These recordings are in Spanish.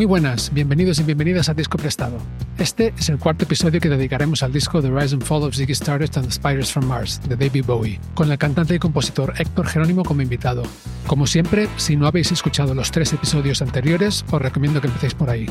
Muy buenas, bienvenidos y bienvenidas a Disco Prestado. Este es el cuarto episodio que dedicaremos al disco The Rise and Fall of Ziggy Stardust and the Spiders from Mars, de David Bowie, con el cantante y compositor Héctor Jerónimo como invitado. Como siempre, si no habéis escuchado los tres episodios anteriores, os recomiendo que empecéis por ahí.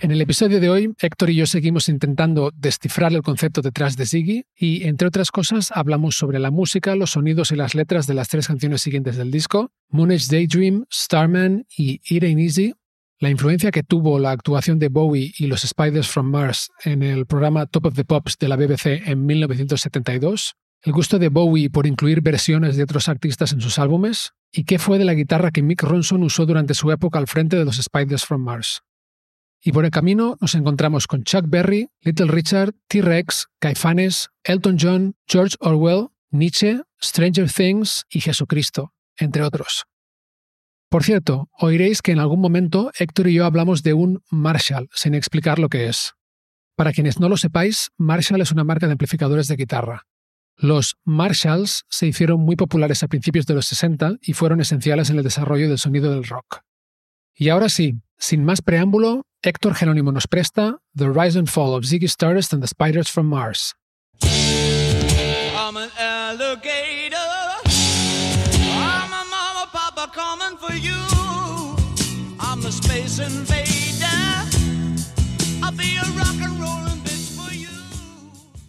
En el episodio de hoy, Héctor y yo seguimos intentando descifrar el concepto detrás de Ziggy y, entre otras cosas, hablamos sobre la música, los sonidos y las letras de las tres canciones siguientes del disco, Moonage Daydream, Starman y It Ain't Easy, la influencia que tuvo la actuación de Bowie y los Spiders from Mars en el programa Top of the Pops de la BBC en 1972, el gusto de Bowie por incluir versiones de otros artistas en sus álbumes, y qué fue de la guitarra que Mick Ronson usó durante su época al frente de los Spiders from Mars. Y por el camino nos encontramos con Chuck Berry, Little Richard, T-Rex, Caifanes, Elton John, George Orwell, Nietzsche, Stranger Things y Jesucristo, entre otros. Por cierto, oiréis que en algún momento Héctor y yo hablamos de un Marshall, sin explicar lo que es. Para quienes no lo sepáis, Marshall es una marca de amplificadores de guitarra. Los Marshalls se hicieron muy populares a principios de los 60 y fueron esenciales en el desarrollo del sonido del rock. Y ahora sí, sin más preámbulo, Héctor Jerónimo nos presta The Rise and Fall of Ziggy Stardust and the Spiders from Mars. Space invader. I'll be a rock and.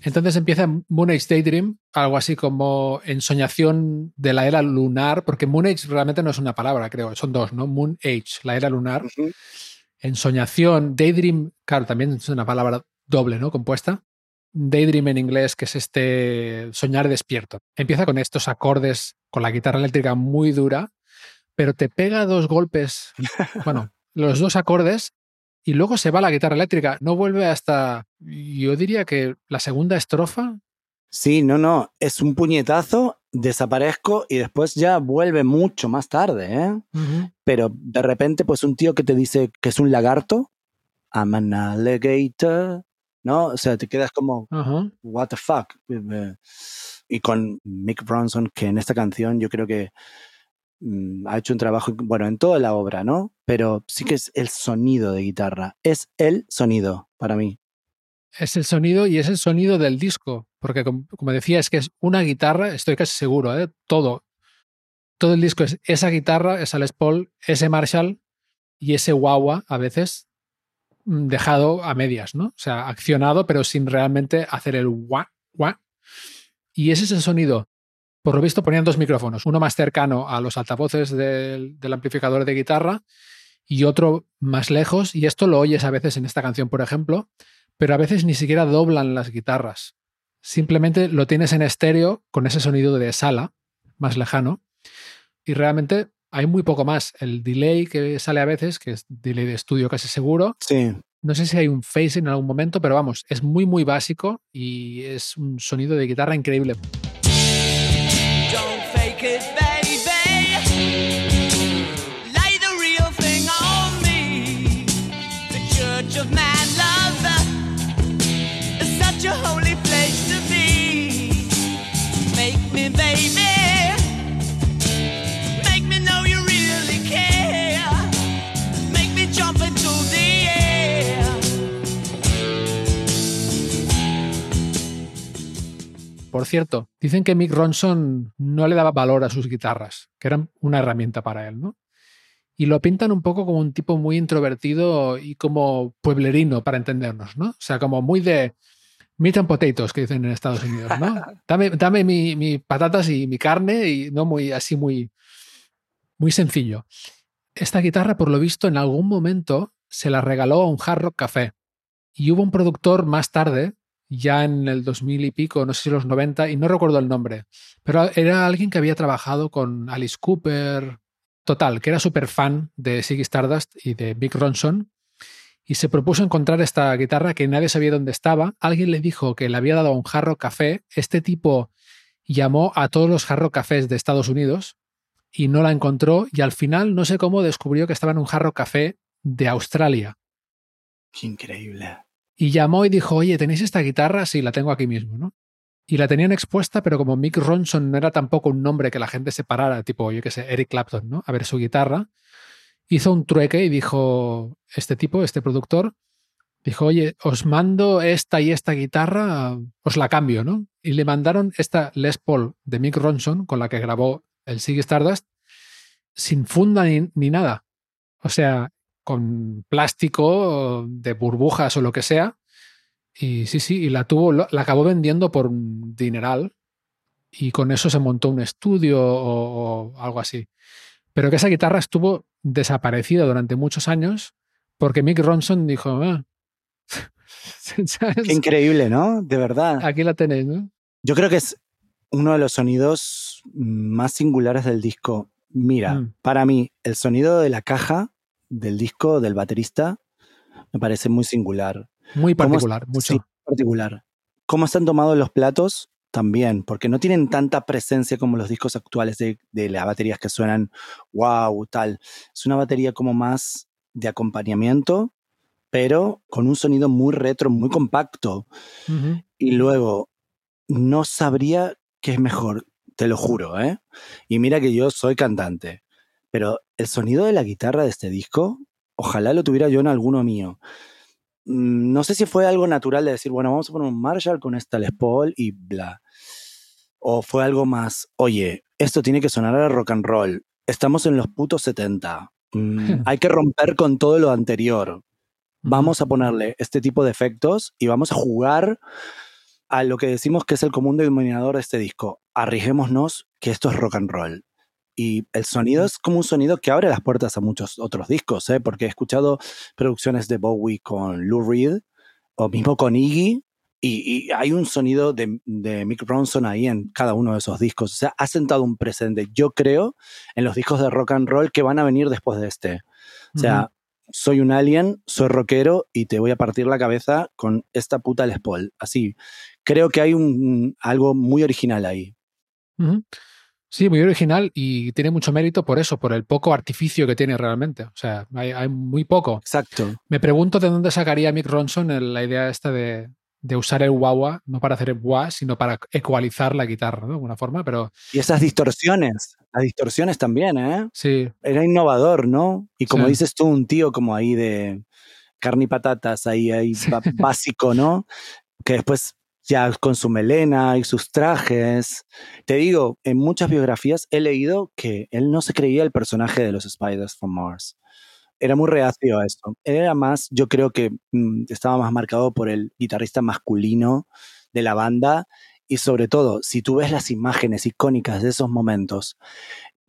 Entonces empieza Moon Age Daydream, algo así como ensoñación de la era lunar, porque Moon Age realmente no es una palabra, creo, son dos, ¿no? Moon Age, la era lunar. Ensoñación, Daydream, claro, también es una palabra doble, ¿no? Compuesta. Daydream en inglés, que es este soñar despierto. Empieza con estos acordes con la guitarra eléctrica muy dura, pero te pega dos golpes, bueno, los dos acordes y luego se va la guitarra eléctrica. No vuelve hasta, yo diría que la segunda estrofa. Sí, no, no, es un puñetazo, desaparezco y después ya vuelve mucho más tarde, ¿eh? Pero de repente, pues un tío que te dice que es un lagarto, I'm an alligator, ¿no? O sea, te quedas como, Ajá. what the fuck. Eh, Y con Mick Ronson, que en esta canción yo creo que ha hecho un trabajo, bueno, en toda la obra, ¿no? Pero sí que es el sonido de guitarra, es el sonido para mí. Es el sonido y es el sonido del disco, porque com- como decía, es que es una guitarra, estoy casi seguro, ¿eh? todo. Todo el disco es esa guitarra, esa Les Paul, ese Marshall y ese wah a veces mm, dejado a medias, ¿no? O sea, accionado, pero sin realmente hacer el wah, wah. Y ese es el sonido. Por lo visto ponían dos micrófonos, uno más cercano a los altavoces del, del amplificador de guitarra y otro más lejos, y esto lo oyes a veces en esta canción, por ejemplo, pero a veces ni siquiera doblan las guitarras. Simplemente lo tienes en estéreo con ese sonido de sala más lejano y realmente hay muy poco más. El delay que sale a veces, que es delay de estudio casi seguro, Sí, no sé si hay un phasing en algún momento, pero vamos, es muy muy básico y es un sonido de guitarra increíble. could back. Por cierto, dicen que Mick Ronson no le daba valor a sus guitarras, que eran una herramienta para él, ¿no? Y lo pintan un poco como un tipo muy introvertido y como pueblerino, para entendernos, ¿no? O sea, como muy de meat and potatoes, que dicen en Estados Unidos, ¿no? Dame, dame mi, mi patatas y mi carne y no muy así muy, muy sencillo. Esta guitarra, por lo visto, en algún momento se la regaló a un Hard Rock Café. Y hubo un productor más tarde, ya en el 2000 y pico, no sé si los 90, y no recuerdo el nombre, pero era alguien que había trabajado con Alice Cooper, total, que era súper fan de Ziggy Stardust y de Big Ronson, y se propuso encontrar esta guitarra que nadie sabía dónde estaba. Alguien le dijo que le había dado un jarro café. Este tipo llamó a todos los jarro cafés de Estados Unidos y no la encontró y al final no sé cómo descubrió que estaba en un jarro café de Australia. Qué increíble. Y llamó y dijo, oye, ¿tenéis esta guitarra? Sí, la tengo aquí mismo, ¿no? Y la tenían expuesta, pero como Mick Ronson no era tampoco un nombre que la gente separara, tipo, yo qué sé, Eric Clapton, ¿no? A ver su guitarra, hizo un trueque y dijo, este tipo, este productor, dijo, oye, os mando esta y esta guitarra, os la cambio, ¿no? Y le mandaron esta Les Paul de Mick Ronson, con la que grabó el Ziggy Stardust, sin funda ni, ni nada. O sea, con plástico de burbujas o lo que sea. Y sí, sí, y la tuvo, la acabó vendiendo por un dineral. Y con eso se montó un estudio o, o algo así. Pero que esa guitarra estuvo desaparecida durante muchos años porque Mick Ronson dijo, ah, Qué increíble, ¿no? De verdad. Aquí la tenéis, ¿no? Yo creo que es uno de los sonidos más singulares del disco. Mira, Mm. para mí, el sonido de la caja del disco del baterista me parece muy singular. Muy ¿Cómo particular, mucho. Sí, particular. ¿Cómo están tomados los platos? También, porque no tienen tanta presencia como los discos actuales de, de las baterías que suenan wow, tal. Es una batería como más de acompañamiento, pero con un sonido muy retro, muy compacto. Y luego, no sabría qué es mejor, te lo juro, ¿eh? Y mira que yo soy cantante, pero el sonido de la guitarra de este disco, ojalá lo tuviera yo en alguno mío. Mm, No sé si fue algo natural de decir, bueno, vamos a poner un Marshall con esta Les Paul y bla. O fue algo más, oye, esto tiene que sonar a rock and roll. Estamos en los putos 70. Mm, hay que romper con todo lo anterior vamos a ponerle este tipo de efectos y vamos a jugar a lo que decimos que es el común denominador de este disco. Arriesguémonos que esto es rock and roll. Y el sonido es como un sonido que abre las puertas a muchos otros discos, ¿eh? porque he escuchado producciones de Bowie con Lou Reed o mismo con Iggy. Y, y hay un sonido de, de Mick Ronson ahí en cada uno de esos discos. O sea, ha sentado un presente, yo creo, en los discos de rock and roll que van a venir después de este. O sea, soy un alien, soy rockero y te voy a partir la cabeza con esta puta Les Paul. Así, creo que hay un, algo muy original ahí. Ujú. Sí, muy original y tiene mucho mérito por eso, por el poco artificio que tiene realmente. O sea, hay, hay muy poco. Exacto. Me pregunto de dónde sacaría Mick Ronson el- la idea esta de, de usar el wah no para hacer el wah, sino para ecualizar la guitarra, ¿no? De alguna forma, pero Y esas distorsiones, las distorsiones también, ¿eh? sí, Era innovador, ¿no? Y como Sí. dices tú, un tío como ahí de carne y patatas, ahí, ahí Sí. básico, ¿no? Que después ya con su melena y sus trajes. Te digo, en muchas biografías he leído que él no se creía el personaje de los Spiders from Mars. Era muy reacio a eso. Él era más, yo creo que mm, estaba más marcado por el guitarrista masculino de la banda y sobre todo, si tú ves las imágenes icónicas de esos momentos,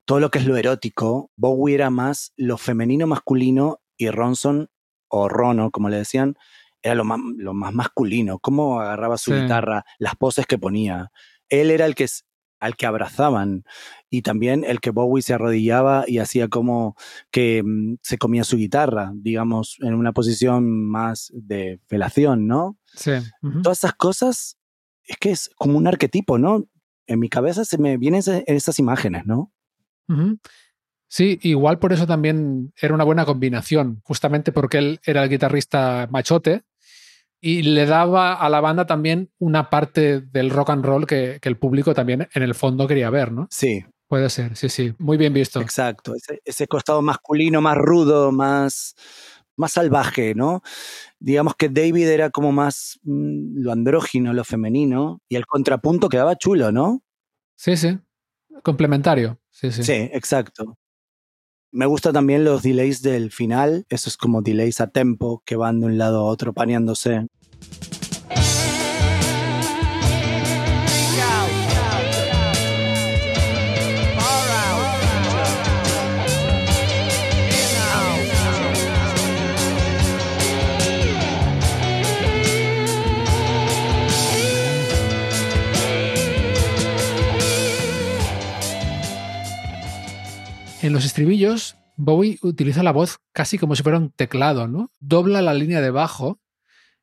todo lo que es lo erótico, Bowie era más lo femenino masculino y Ronson, o Rono, como le decían, era lo más, lo más masculino. Cómo agarraba su Sí. guitarra, las poses que ponía. Él era el que, al que abrazaban y también el que Bowie se arrodillaba y hacía como que mm, se comía su guitarra, digamos, en una posición más de felación, ¿no? sí. Todas esas cosas es que es como un arquetipo, ¿no? En mi cabeza se me vienen ese- esas imágenes, ¿no? Sí, igual por eso también era una buena combinación, justamente porque él era el guitarrista machote y le daba a la banda también una parte del rock and roll que, que el público también en el fondo quería ver, ¿no? Sí, Puede ser, sí, sí, muy bien visto. exacto. Ese, ese costado masculino, más rudo, más, más salvaje, ¿no? Digamos que David era como más mm, lo andrógino, lo femenino, y el contrapunto quedaba chulo, ¿no? Sí, sí, complementario, sí, sí. Sí, exacto. Me gusta también los delays del final, esos como delays a tempo que van de un lado a otro paneándose. Los estribillos, Bowie utiliza la voz casi como si fuera un teclado, ¿no? Dobla la línea de bajo.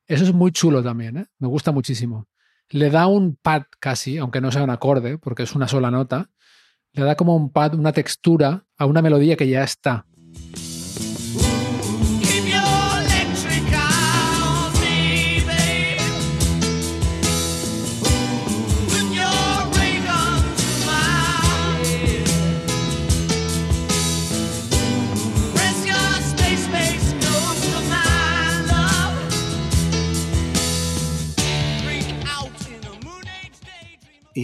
Eso es muy chulo también, ¿eh? Me gusta muchísimo. Le da un pad casi, aunque no sea un acorde, porque es una sola nota. Le da como un pad, una textura a una melodía que ya está.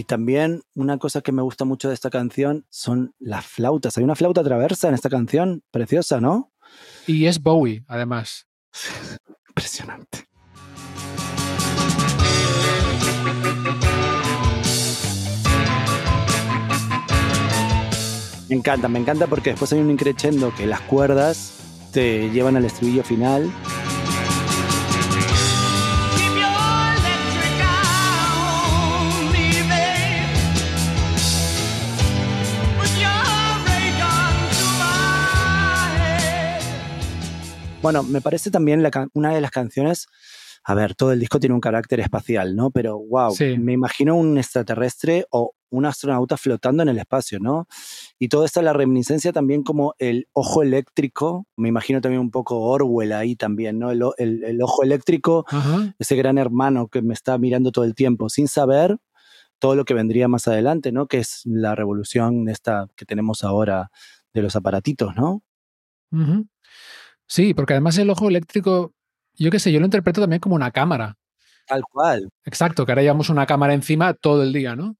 Y también una cosa que me gusta mucho de esta canción son las flautas. Hay una flauta traversa en esta canción, preciosa, ¿no? Y es Bowie, además. Impresionante. Me encanta, me encanta porque después hay un increchendo que las cuerdas te llevan al estribillo final. Bueno, me parece también la una de las canciones. A ver, todo el disco tiene un carácter espacial, ¿no? Pero wow, Sí. me imagino un extraterrestre o un astronauta flotando en el espacio, ¿no? Y toda esta la reminiscencia también como el ojo eléctrico. Me imagino también un poco Orwell ahí también, ¿no? El, o- el- el ojo eléctrico, Ajá. ese gran hermano que me está mirando todo el tiempo, sin saber todo lo que vendría más adelante, ¿no? Que es la revolución esta que tenemos ahora de los aparatitos, ¿no? Ujú. Sí, porque además el ojo eléctrico, yo qué sé, yo lo interpreto también como una cámara. Tal cual. Exacto, que ahora llevamos una cámara encima todo el día, ¿no?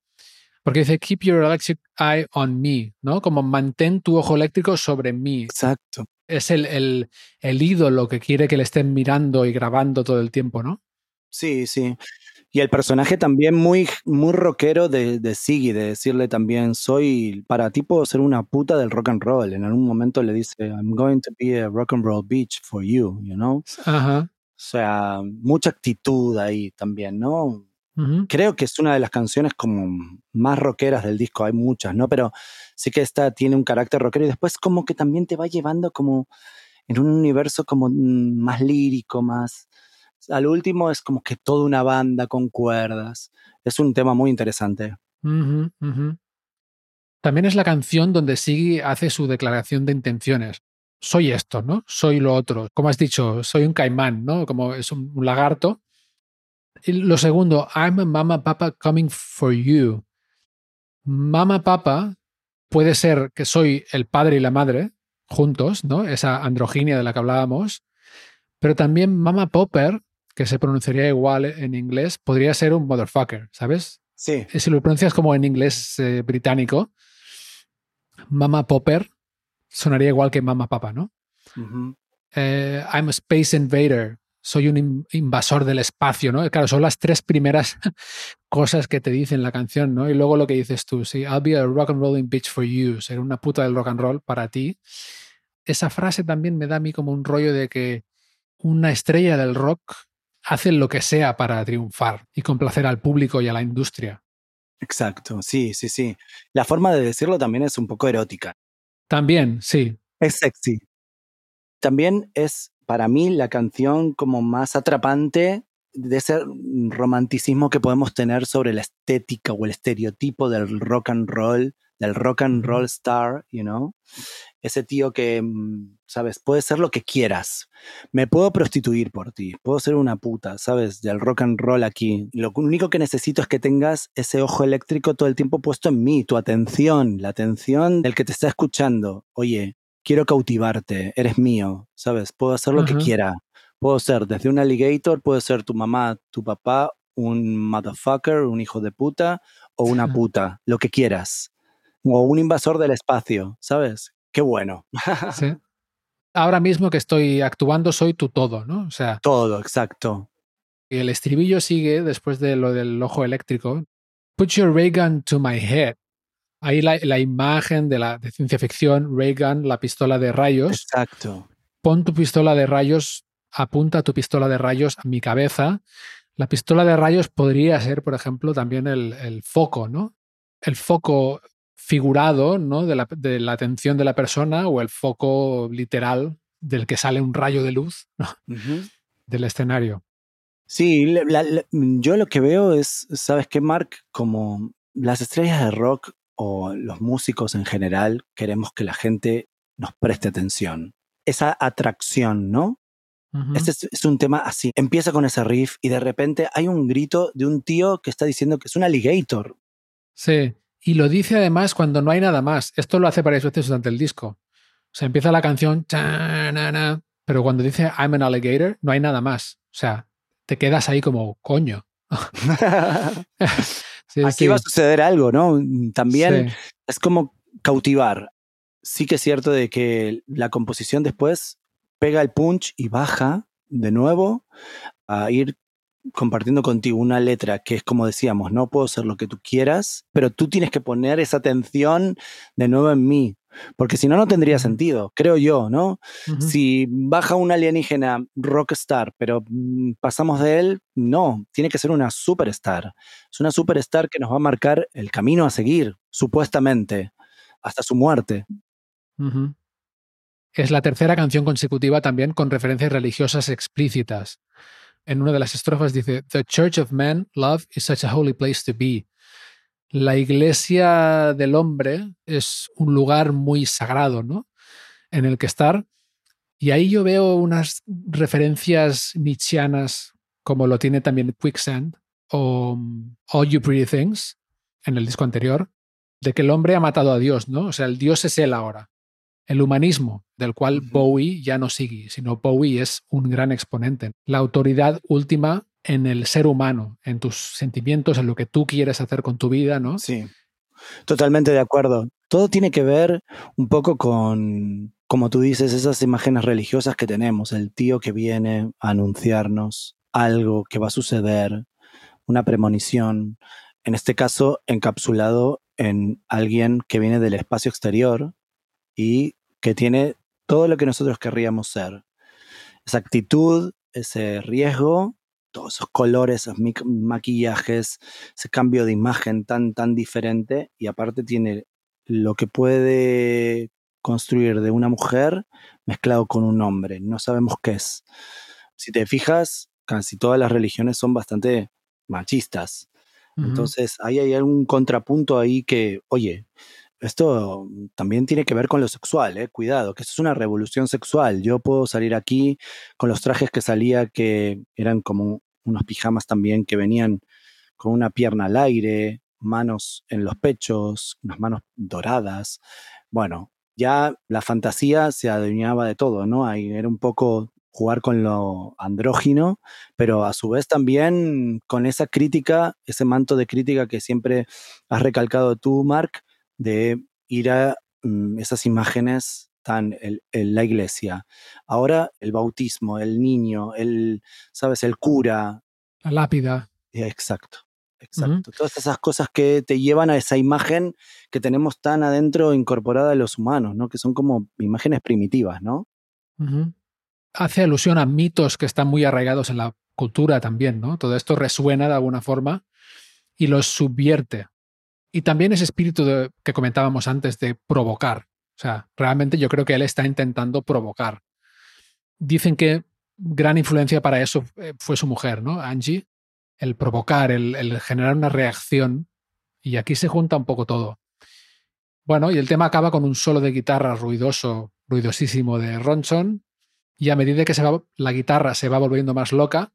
Porque dice, keep your electric eye on me, ¿no? Como mantén tu ojo eléctrico sobre mí. Exacto. Es el, el, el ídolo que quiere que le estén mirando y grabando todo el tiempo, ¿no? Sí, sí. Y el personaje también muy, muy rockero de, de Siggy, de decirle también, soy, para ti puedo ser una puta del rock and roll. En algún momento le dice, I'm going to be a rock and roll bitch for you, you know? Ajá. O sea, mucha actitud ahí también, ¿no? Creo que es una de las canciones como más rockeras del disco, hay muchas, ¿no? Pero sí que esta tiene un carácter rockero y después como que también te va llevando como en un universo como mm, más lírico, más... Al último es como que toda una banda con cuerdas. Es un tema muy interesante. También es la canción donde Siggy hace su declaración de intenciones. Soy esto, ¿no? Soy lo otro. Como has dicho, soy un caimán, ¿no? Como es un lagarto. Y lo segundo, I'm a mama papa coming for you. Mama papa puede ser que soy el padre y la madre juntos, ¿no? Esa androginia de la que hablábamos. Pero también mama popper, que se pronunciaría igual en inglés, podría ser un motherfucker, ¿sabes? Sí, si lo pronuncias como en inglés eh, británico, Mama Popper sonaría igual que Mama Papa, ¿no? Eh, I'm a space invader, soy un in- invasor del espacio, ¿no? Claro, son las tres primeras cosas que te dicen la canción, ¿no? Y luego lo que dices tú, sí, I'll be a rock and rolling bitch for you, ser una puta del rock and roll para ti. Esa frase también me da a mí como un rollo de que una estrella del rock hace lo que sea para triunfar y complacer al público y a la industria. exacto. Sí, sí, sí. La forma de decirlo también es un poco erótica. También, sí. Es sexy. También es para mí la canción como más atrapante de ese romanticismo que podemos tener sobre la estética o el estereotipo del rock and roll, del rock and roll star, you know. Ese tío que, mm, sabes, puede ser lo que quieras. Me puedo prostituir por ti, puedo ser una puta, sabes, del rock and roll aquí. Lo único que necesito es que tengas ese ojo eléctrico todo el tiempo puesto en mí, tu atención, la atención del que te está escuchando. Oye, quiero cautivarte, eres mío, ¿sabes? Puedo hacer lo que quiera. Puedo ser desde un alligator, puedo ser tu mamá, tu papá, un motherfucker, un hijo de puta o una puta, lo que quieras. O un invasor del espacio, ¿sabes? Qué bueno. Sí. Ahora mismo que estoy actuando soy tu todo, ¿no? O sea, Todo, exacto. y el estribillo sigue después de lo del ojo eléctrico. Put your ray gun to my head. Ahí la, la imagen de la de ciencia ficción, ray gun, la pistola de rayos. Exacto. Pon tu pistola de rayos, apunta tu pistola de rayos a mi cabeza. La pistola de rayos podría ser, por ejemplo, también el, el foco, ¿no? El foco figurado ¿no? de, la, de la atención de la persona o el foco literal del que sale un rayo de luz del escenario. Sí, la- la- la- yo lo que veo es, ¿sabes qué, Mark? Como las estrellas de rock o los músicos en general, queremos que la gente nos preste atención. Esa atracción, ¿no? Este es, es un tema así. Empieza con ese riff y de repente hay un grito de un tío que está diciendo que es un alligator. Sí, y lo dice además cuando no hay nada más. Esto lo hace varias veces durante el disco. O sea, empieza la canción, pero cuando dice I'm an alligator, no hay nada más. O sea, te quedas ahí como coño. Sí, Aquí sí, va a suceder algo, ¿no? También sí. es como cautivar. Sí que es cierto de que la composición después pega el punch y baja de nuevo a ir compartiendo contigo una letra que es como decíamos, no puedo ser lo que tú quieras, pero tú tienes que poner esa atención de nuevo en mí, porque si no, no tendría sentido, creo yo, ¿no? Si baja un alienígena rockstar, pero mm, pasamos de él, no, tiene que ser una superstar. Es una superstar que nos va a marcar el camino a seguir, supuestamente, hasta su muerte. Es la tercera canción consecutiva también con referencias religiosas explícitas. En una de las estrofas dice, The Church of Man, love is such a holy place to be. La iglesia del hombre es un lugar muy sagrado, ¿no? En el que estar. Y ahí yo veo unas referencias nietzscheanas, como lo tiene también Quicksand o um, All You Pretty Things en el disco anterior, de que el hombre ha matado a Dios, ¿no? O sea, el Dios es él ahora. El humanismo, del cual. Bowie ya no sigue, sino Bowie es un gran exponente. La autoridad última en el ser humano, en tus sentimientos, en lo que tú quieres hacer con tu vida, ¿no? Sí, totalmente de acuerdo. Todo tiene que ver un poco con, como tú dices, esas imágenes religiosas que tenemos, el tío que viene a anunciarnos algo que va a suceder, una premonición, en este caso encapsulado en alguien que viene del espacio exterior y que tiene todo lo que nosotros querríamos ser. Esa actitud, ese riesgo, todos esos colores, esos maquillajes, ese cambio de imagen tan, tan diferente y aparte tiene lo que puede construir de una mujer mezclado con un hombre. No sabemos qué es. Si te fijas, casi todas las religiones son bastante machistas. Entonces, ahí hay algún contrapunto ahí que, oye, esto también tiene que ver con lo sexual, ¿eh? cuidado, que esto es una revolución sexual. Yo puedo salir aquí con los trajes que salía, que eran como unos pijamas también que venían con una pierna al aire, manos en los pechos, unas manos doradas. Bueno, ya la fantasía se adueñaba de todo, ¿no? Ahí era un poco jugar con lo andrógino, pero a su vez también con esa crítica, ese manto de crítica que siempre has recalcado tú, Mark, de ir a mm, esas imágenes tan el- la iglesia. Ahora el bautismo, el niño, el, ¿sabes? El cura. La lápida. Eh, Exacto, exacto. Todas esas cosas que te llevan a esa imagen que tenemos tan adentro incorporada de los humanos, ¿no? Que son como imágenes primitivas, ¿no? Hace alusión a mitos que están muy arraigados en la cultura también, ¿no? Todo esto resuena de alguna forma y los subvierte. Y también ese espíritu de- que comentábamos antes de provocar. O sea, realmente yo creo que él está intentando provocar. Dicen que gran influencia para eso eh, fue su mujer, ¿no? Angie. El provocar, el, el generar una reacción. Y aquí se junta un poco todo. Bueno, y el tema acaba con un solo de guitarra ruidoso, ruidosísimo de Ronson. Y a medida que se va, la guitarra se va volviendo más loca,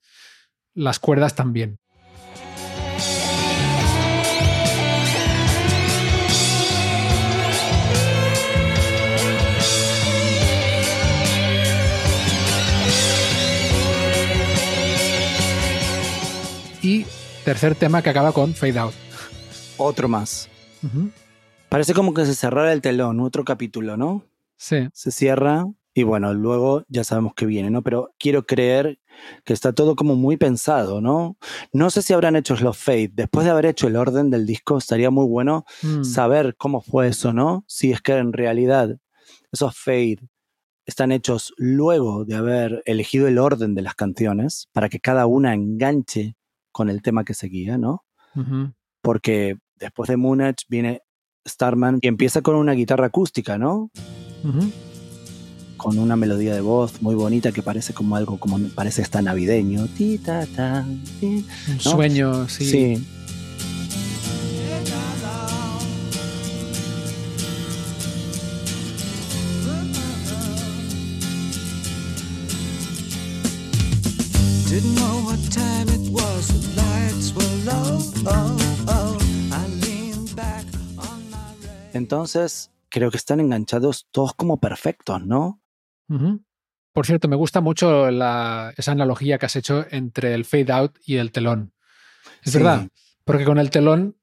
las cuerdas también. Tercer tema que acaba con Fade Out. Otro más. Parece como que se cerrara el telón, otro capítulo, ¿no? Sí. Se cierra y bueno, luego ya sabemos que viene, ¿no? Pero quiero creer que está todo como muy pensado, ¿no? No sé si habrán hecho los fade. Después de haber hecho el orden del disco, estaría muy bueno Mm. saber cómo fue eso, ¿no? Si es que en realidad esos fade están hechos luego de haber elegido el orden de las canciones para que cada una enganche con el tema que seguía, ¿no? Porque después de Moonage viene Starman, y empieza con una guitarra acústica, ¿no? Con una melodía de voz muy bonita que parece como algo, como parece hasta navideño. Ti, ta, ta, ti. Un sueño, sí. Sí. Entonces, creo que están enganchados todos como perfectos, ¿no? Por cierto, me gusta mucho la- esa analogía que has hecho entre el fade out y el telón. Es Sí. verdad, porque con el telón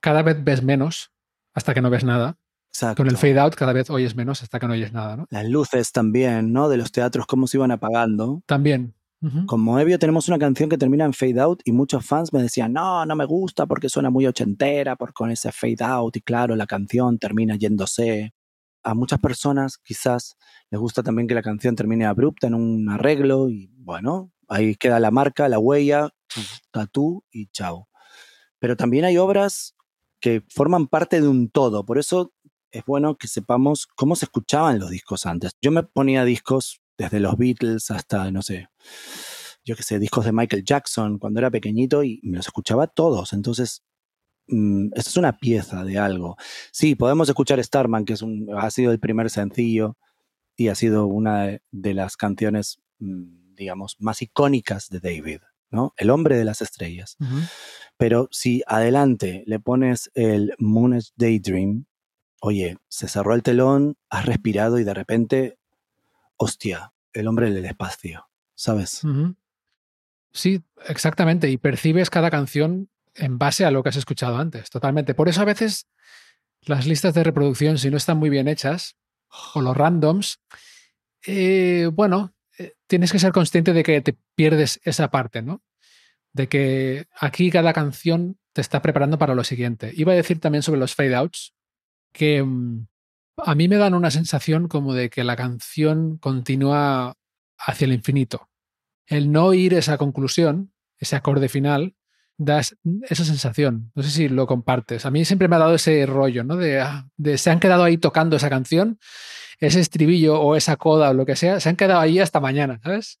cada vez ves menos hasta que no ves nada. Exacto. Con el fade out cada vez oyes menos hasta que no oyes nada, ¿no? Las luces también, ¿no? De los teatros, cómo se iban apagando. También. Ujú. Con Moebio tenemos una canción que termina en fade out y muchos fans me decían, no, no me gusta porque suena muy ochentera, por con ese fade out y claro, la canción termina yéndose. A muchas personas quizás les gusta también que la canción termine abrupta en un arreglo y bueno, ahí queda la marca, la huella, tatú y chao. Pero también hay obras que forman parte de un todo, por eso es bueno que sepamos cómo se escuchaban los discos antes. Yo me ponía discos desde los Beatles hasta, no sé, yo qué sé, discos de Michael Jackson cuando era pequeñito y me los escuchaba todos. Entonces, mm, esto es una pieza de algo. Sí, podemos escuchar Starman, que es un, ha sido el primer sencillo y ha sido una de- las canciones, mm, digamos, más icónicas de David, ¿no? El hombre de las estrellas. Pero si adelante le pones el Moon's Daydream, oye, se cerró el telón, has respirado y de repente, hostia, el hombre del espacio, ¿sabes? Sí, exactamente. Y percibes cada canción en base a lo que has escuchado antes, totalmente. Por eso a veces las listas de reproducción, si no están muy bien hechas, o los randoms, eh, bueno, eh, tienes que ser consciente de que te pierdes esa parte, ¿no? De que aquí cada canción te está preparando para lo siguiente. Iba a decir también sobre los fade outs, que mm, a mí me dan una sensación como de que la canción continúa hacia el infinito el no ir esa conclusión, ese acorde final, da es- esa sensación. No sé si lo compartes. A mí siempre me ha dado ese rollo, ¿no? De, ah, de se han quedado ahí tocando esa canción, ese estribillo o esa coda o lo que sea, se han quedado ahí hasta mañana, ¿sabes?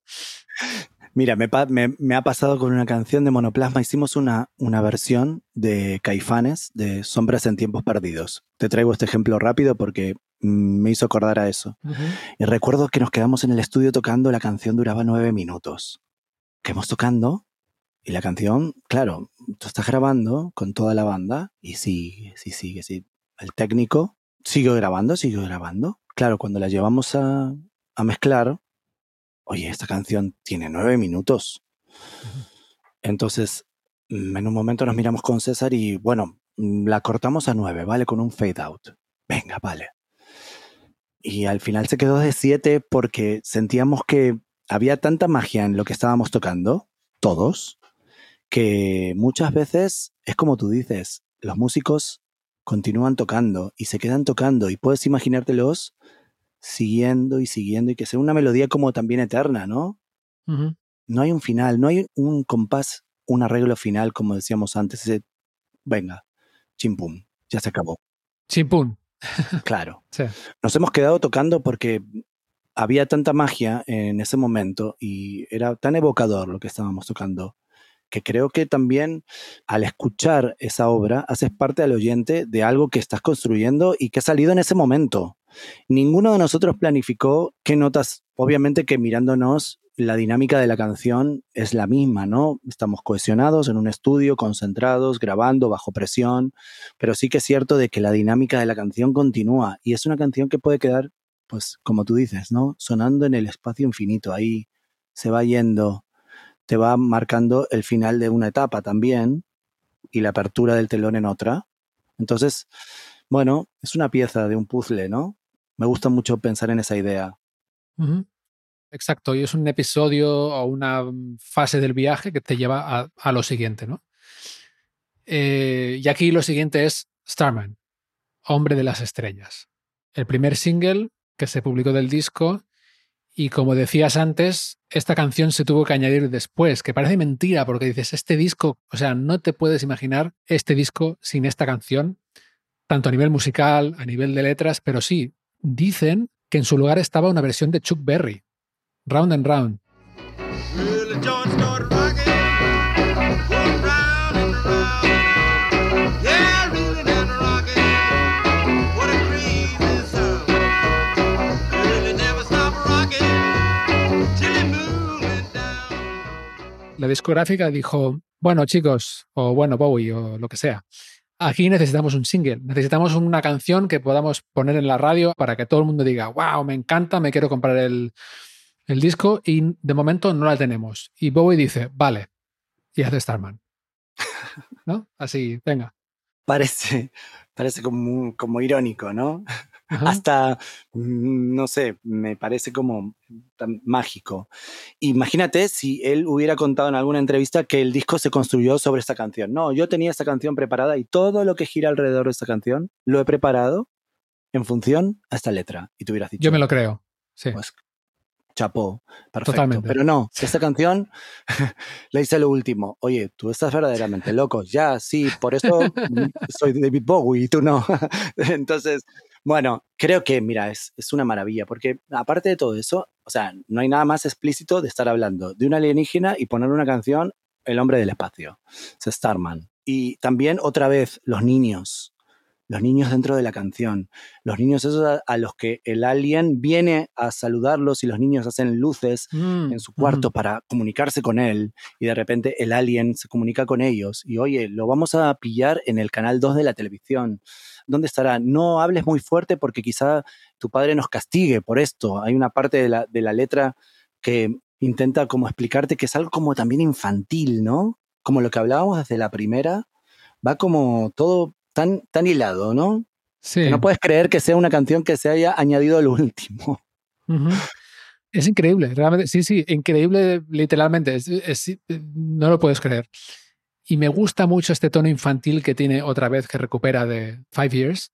Mira, me, me- me ha pasado con una canción de Monoplasma. Hicimos una, una versión de Caifanes de Sombras en Tiempos Perdidos. Te traigo este ejemplo rápido porque me hizo acordar a eso. Y recuerdo que nos quedamos en el estudio tocando, la canción duraba nueve minutos. Quedamos tocando y la canción, claro, tú estás grabando con toda la banda y sigue, sí, sigue, sí. El técnico sigue grabando, sigue grabando. Claro, cuando la llevamos a, a mezclar, oye, esta canción tiene nueve minutos. Entonces, mm, en un momento nos miramos con César y, bueno, mm, la cortamos a nueve, ¿vale? Con un fade out. Venga, vale. Y al final se quedó de 7 porque sentíamos que había tanta magia en lo que estábamos tocando, todos, que muchas veces es como tú dices, los músicos continúan tocando y se quedan tocando y puedes imaginártelos siguiendo y siguiendo y que sea una melodía como también eterna, ¿no? No hay un final, no hay un compás, un arreglo final como decíamos antes, ese, venga, chimpum, ya se acabó, Chimpún. claro. Sí. nos hemos quedado tocando porque había tanta magia en ese momento y era tan evocador lo que estábamos tocando que creo que también al escuchar esa obra haces parte al oyente de algo que estás construyendo y que ha salido en ese momento. Ninguno de nosotros planificó qué notas, obviamente que mirándonos la dinámica de la canción es la misma, ¿no? Estamos cohesionados en un estudio, concentrados, grabando bajo presión, pero sí que es cierto de que la dinámica de la canción continúa y es una canción que puede quedar, pues como tú dices, ¿no? Sonando en el espacio infinito, ahí se va yendo, te va marcando el final de una etapa también y la apertura del telón en otra. Entonces, bueno, es una pieza de un puzzle, ¿no? Me gusta mucho pensar en esa idea. Exacto, y es un episodio o una fase del viaje que te lleva a, a lo siguiente, ¿no? Eh, y aquí lo siguiente es Starman, Hombre de las Estrellas. El primer single que se publicó del disco y como decías antes, esta canción se tuvo que añadir después, que parece mentira porque dices, este disco, o sea, no te puedes imaginar este disco sin esta canción, tanto a nivel musical, a nivel de letras, pero sí, dicen que en su lugar estaba una versión de Chuck Berry, Round and Round. La discográfica dijo, bueno chicos, o bueno Bowie, o lo que sea, aquí necesitamos un single, necesitamos una canción que podamos poner en la radio para que todo el mundo diga, wow, me encanta, me quiero comprar el, el disco y de momento no la tenemos. Y Bowie dice, vale, y hace Starman. ¿No? Así, venga. Parece, parece como, como irónico, ¿no? Ajá. Hasta, mm, no sé, me parece como tan mágico. Imagínate si él hubiera contado en alguna entrevista que el disco se construyó sobre esta canción. No, yo tenía esta canción preparada y todo lo que gira alrededor de esta canción lo he preparado en función a esta letra. Y tú hubieras dicho, Yo me lo creo. Sí. pues, chapó, perfecto. Totalmente. Pero no, esta canción la hice lo último. Oye, tú estás verdaderamente loco. Ya, sí, por eso soy David Bowie y tú no. Entonces, bueno, creo que, mira, es, es una maravilla, porque aparte de todo eso, o sea, no hay nada más explícito de estar hablando de un alienígena y poner una canción, El hombre del espacio, es Starman. Y también, otra vez, los niños. Los niños dentro de la canción. Los niños esos a, a los que el alien viene a saludarlos y los niños hacen luces Mm, en su cuarto ujú. para comunicarse con él y de repente el alien se comunica con ellos y oye, lo vamos a pillar en el canal 2 de la televisión. ¿Dónde estará? No hables muy fuerte porque quizá tu padre nos castigue por esto. Hay una parte de la, de la letra que intenta como explicarte que es algo como también infantil, ¿no? Como lo que hablábamos desde la primera, va como todo tan, tan hilado, ¿no? Sí. Que no puedes creer que sea una canción que se haya añadido al último. Es increíble, realmente, sí, sí, increíble literalmente, es- es- no lo puedes creer. Y me gusta mucho este tono infantil que tiene otra vez que recupera de Five Years.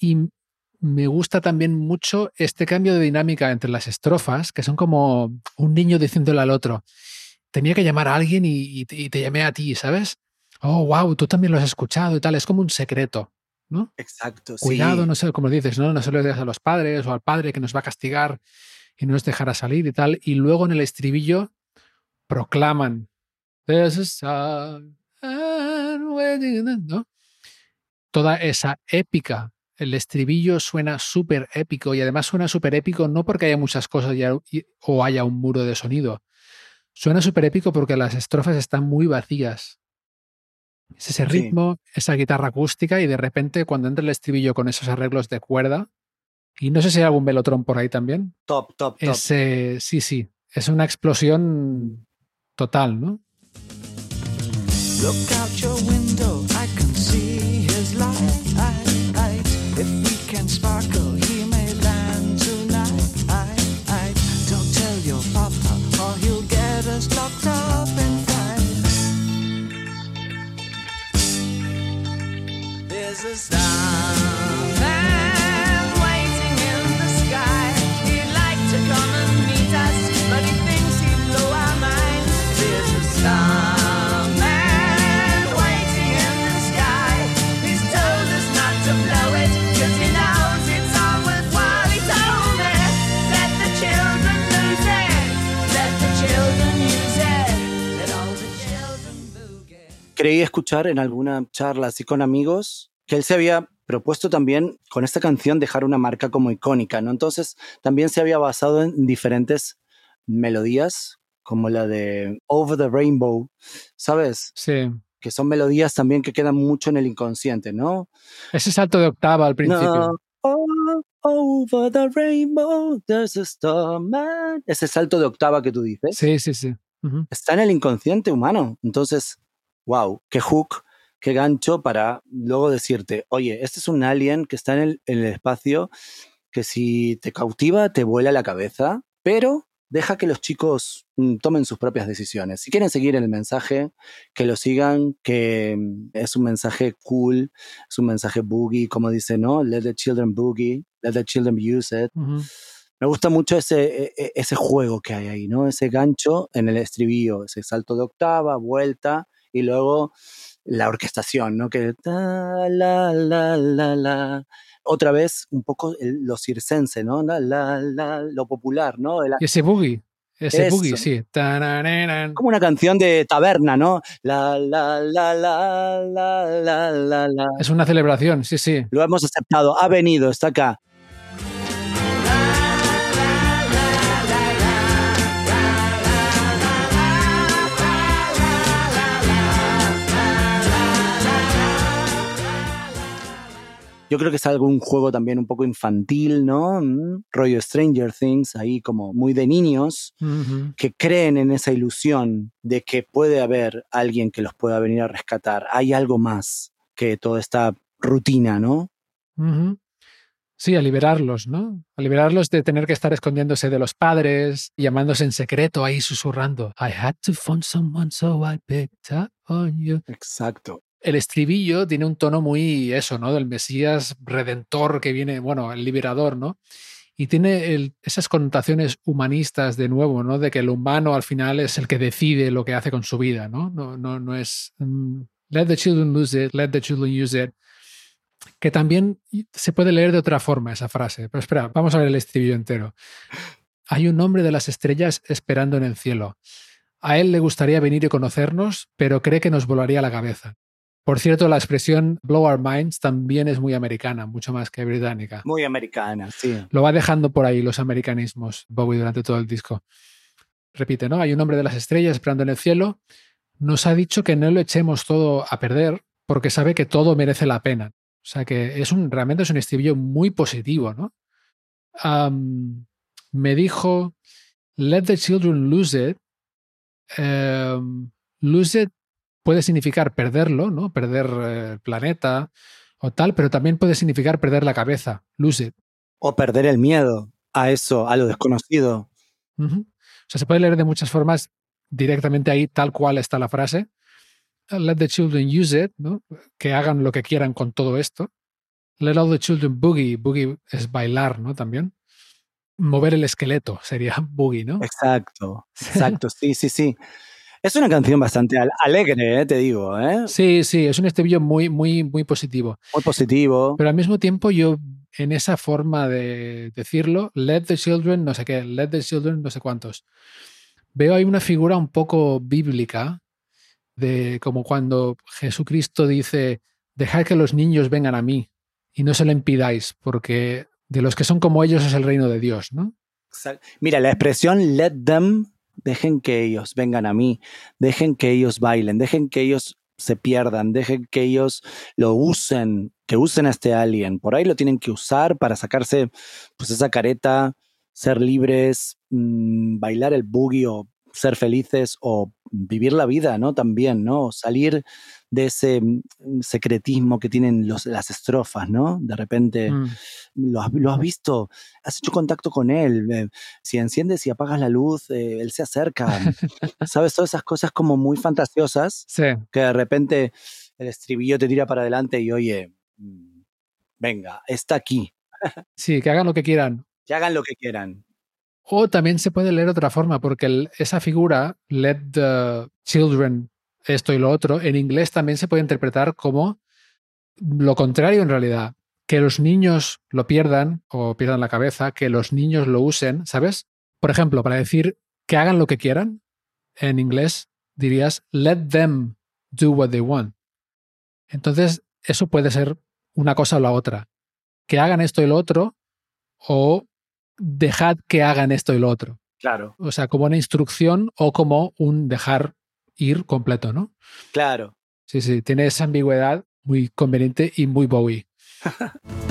Y me gusta también mucho este cambio de dinámica entre las estrofas, que son como un niño diciéndole al otro, tenía que llamar a alguien y, y- y te llamé a ti, ¿sabes? Oh, wow, tú también lo has escuchado y tal, es como un secreto, ¿no? Exacto. sí. Cuidado, no sé, como dices, ¿no? No se lo digas a los padres o al padre que nos va a castigar y no nos dejará salir y tal. Y luego en el estribillo proclaman, "There's a star and waiting", ¿no? Toda esa épica. El estribillo suena súper épico y además suena súper épico no porque haya muchas cosas y- o haya un muro de sonido. Suena súper épico porque las estrofas están muy vacías. Es ese Sí. ritmo, esa guitarra acústica y de repente cuando entra el estribillo con esos arreglos de cuerda, y no sé si hay algún velotrón por ahí también, Top, top, top. es, eh, sí, sí, es una explosión total, ¿no? Look out your window, creí escuchar en alguna charla así con amigos que él se había propuesto también con esta canción dejar una marca como icónica, ¿no? Entonces también se había basado en diferentes melodías, como la de Over the Rainbow, ¿sabes? Sí. Que son melodías también que quedan mucho en el inconsciente, ¿no? Ese salto de octava al principio. No, all over the rainbow, there's a. Ese salto de octava que tú dices. Sí, sí, sí. Está en el inconsciente humano. Entonces, wow, qué hook, qué gancho para luego decirte, oye, este es un alien que está en el, en el espacio que si te cautiva te vuela la cabeza, pero deja que los chicos mm, tomen sus propias decisiones. Si quieren seguir el mensaje, que lo sigan, que mm, es un mensaje cool, es un mensaje boogie, como dice, ¿no? Let the children boogie, let the children use it. Me gusta mucho ese, e- e- ese juego que hay ahí, ¿no? Ese gancho en el estribillo, ese salto de octava, vuelta y luego la orquestación, ¿no? Que ta, la, la, la, la. Otra vez un poco el- lo circense, ¿no? La, la, la, lo popular, ¿no? La- ese boogie, ese Eso. boogie, sí. Tararán. como una canción de taberna, ¿no? La, la, la, la, la, la, la, la. Es una celebración, sí, sí. Lo hemos aceptado, ha venido, está acá. Yo creo que es algún juego también un poco infantil, ¿no? Mm, Rollo Stranger Things, ahí como muy de niños, que creen en esa ilusión de que puede haber alguien que los pueda venir a rescatar. Hay algo más que toda esta rutina, ¿no? Sí, a liberarlos, ¿no? A liberarlos de tener que estar escondiéndose de los padres, llamándose en secreto ahí susurrando. I had to find someone so I picked up on you. Exacto. El estribillo tiene un tono muy eso, ¿no? Del Mesías redentor que viene, bueno, el liberador, ¿no? Y tiene esas connotaciones humanistas de nuevo, ¿no? De que el humano al final es el que decide lo que hace con su vida, ¿no? No, no, no es mm, let the children lose it, let the children use it. Que también se puede leer de otra forma esa frase. Pero espera, vamos a ver el estribillo entero. Hay un hombre de las estrellas esperando en el cielo. A él le gustaría venir y conocernos, pero cree que nos volaría la cabeza. Por cierto, la expresión blow our minds también es muy americana, mucho más que británica. Muy americana, sí. Lo va dejando por ahí los americanismos, Bowie, durante todo el disco. Repite, ¿no? Hay un hombre de las estrellas esperando en el cielo. Nos ha dicho que no lo echemos todo a perder porque sabe que todo merece la pena. O sea que es un, realmente es un estribillo muy positivo, ¿no? Me dijo, let the children lose it. Em, lose it puede significar perderlo, ¿no? Perder eh, el planeta o tal, pero también puede significar perder la cabeza. Lose it. O perder el miedo a eso, a lo desconocido. O sea, se puede leer de muchas formas directamente ahí, tal cual está la frase. Let the children use it, ¿no? Que hagan lo que quieran con todo esto. Let all the children boogie. Boogie es bailar, ¿no? También. Mover el esqueleto sería boogie, ¿no? Exacto, exacto, sí, sí, sí. Es una canción bastante al- alegre, eh, te digo, ¿eh? Sí, sí, es un estribillo muy, muy, muy positivo. muy positivo. Pero al mismo tiempo yo, en esa forma de decirlo, let the children, no sé qué, let the children, no sé cuántos, veo ahí una figura un poco bíblica, de como cuando Jesucristo dice, dejad que los niños vengan a mí y no se lo impidáis, porque de los que son como ellos es el reino de Dios, ¿no? Mira, la expresión let them, dejen que ellos vengan a mí, dejen que ellos bailen, dejen que ellos se pierdan, dejen que ellos lo usen, que usen a este alien. Por ahí lo tienen que usar para sacarse pues esa careta, ser libres, mm, bailar el boogie o ser felices o vivir la vida, ¿no? También, ¿no? Salir de ese mm, secretismo que tienen los, las estrofas, ¿no? De repente Mm. lo has, lo has visto, has hecho contacto con él. eh, si enciendes y apagas la luz, eh, él se acerca. ¿Sabes? Todas esas cosas como muy fantasiosas Sí, que de repente el estribillo te tira para adelante y oye, mm, venga, está aquí. sí, que hagan lo que quieran. Que hagan lo que quieran. O también se puede leer de otra forma, porque el- esa figura, let the children, esto y lo otro, en inglés también se puede interpretar como lo contrario en realidad, que los niños lo pierdan o pierdan la cabeza, que los niños lo usen, ¿sabes? Por ejemplo, para decir que hagan lo que quieran, en inglés dirías let them do what they want. Entonces, eso puede ser una cosa o la otra. Que hagan esto y lo otro o dejad que hagan esto y lo otro. Claro, O sea, como una instrucción o como un dejar ir completo, ¿no? claro. Sí, sí, tiene esa ambigüedad muy conveniente y muy Bowie.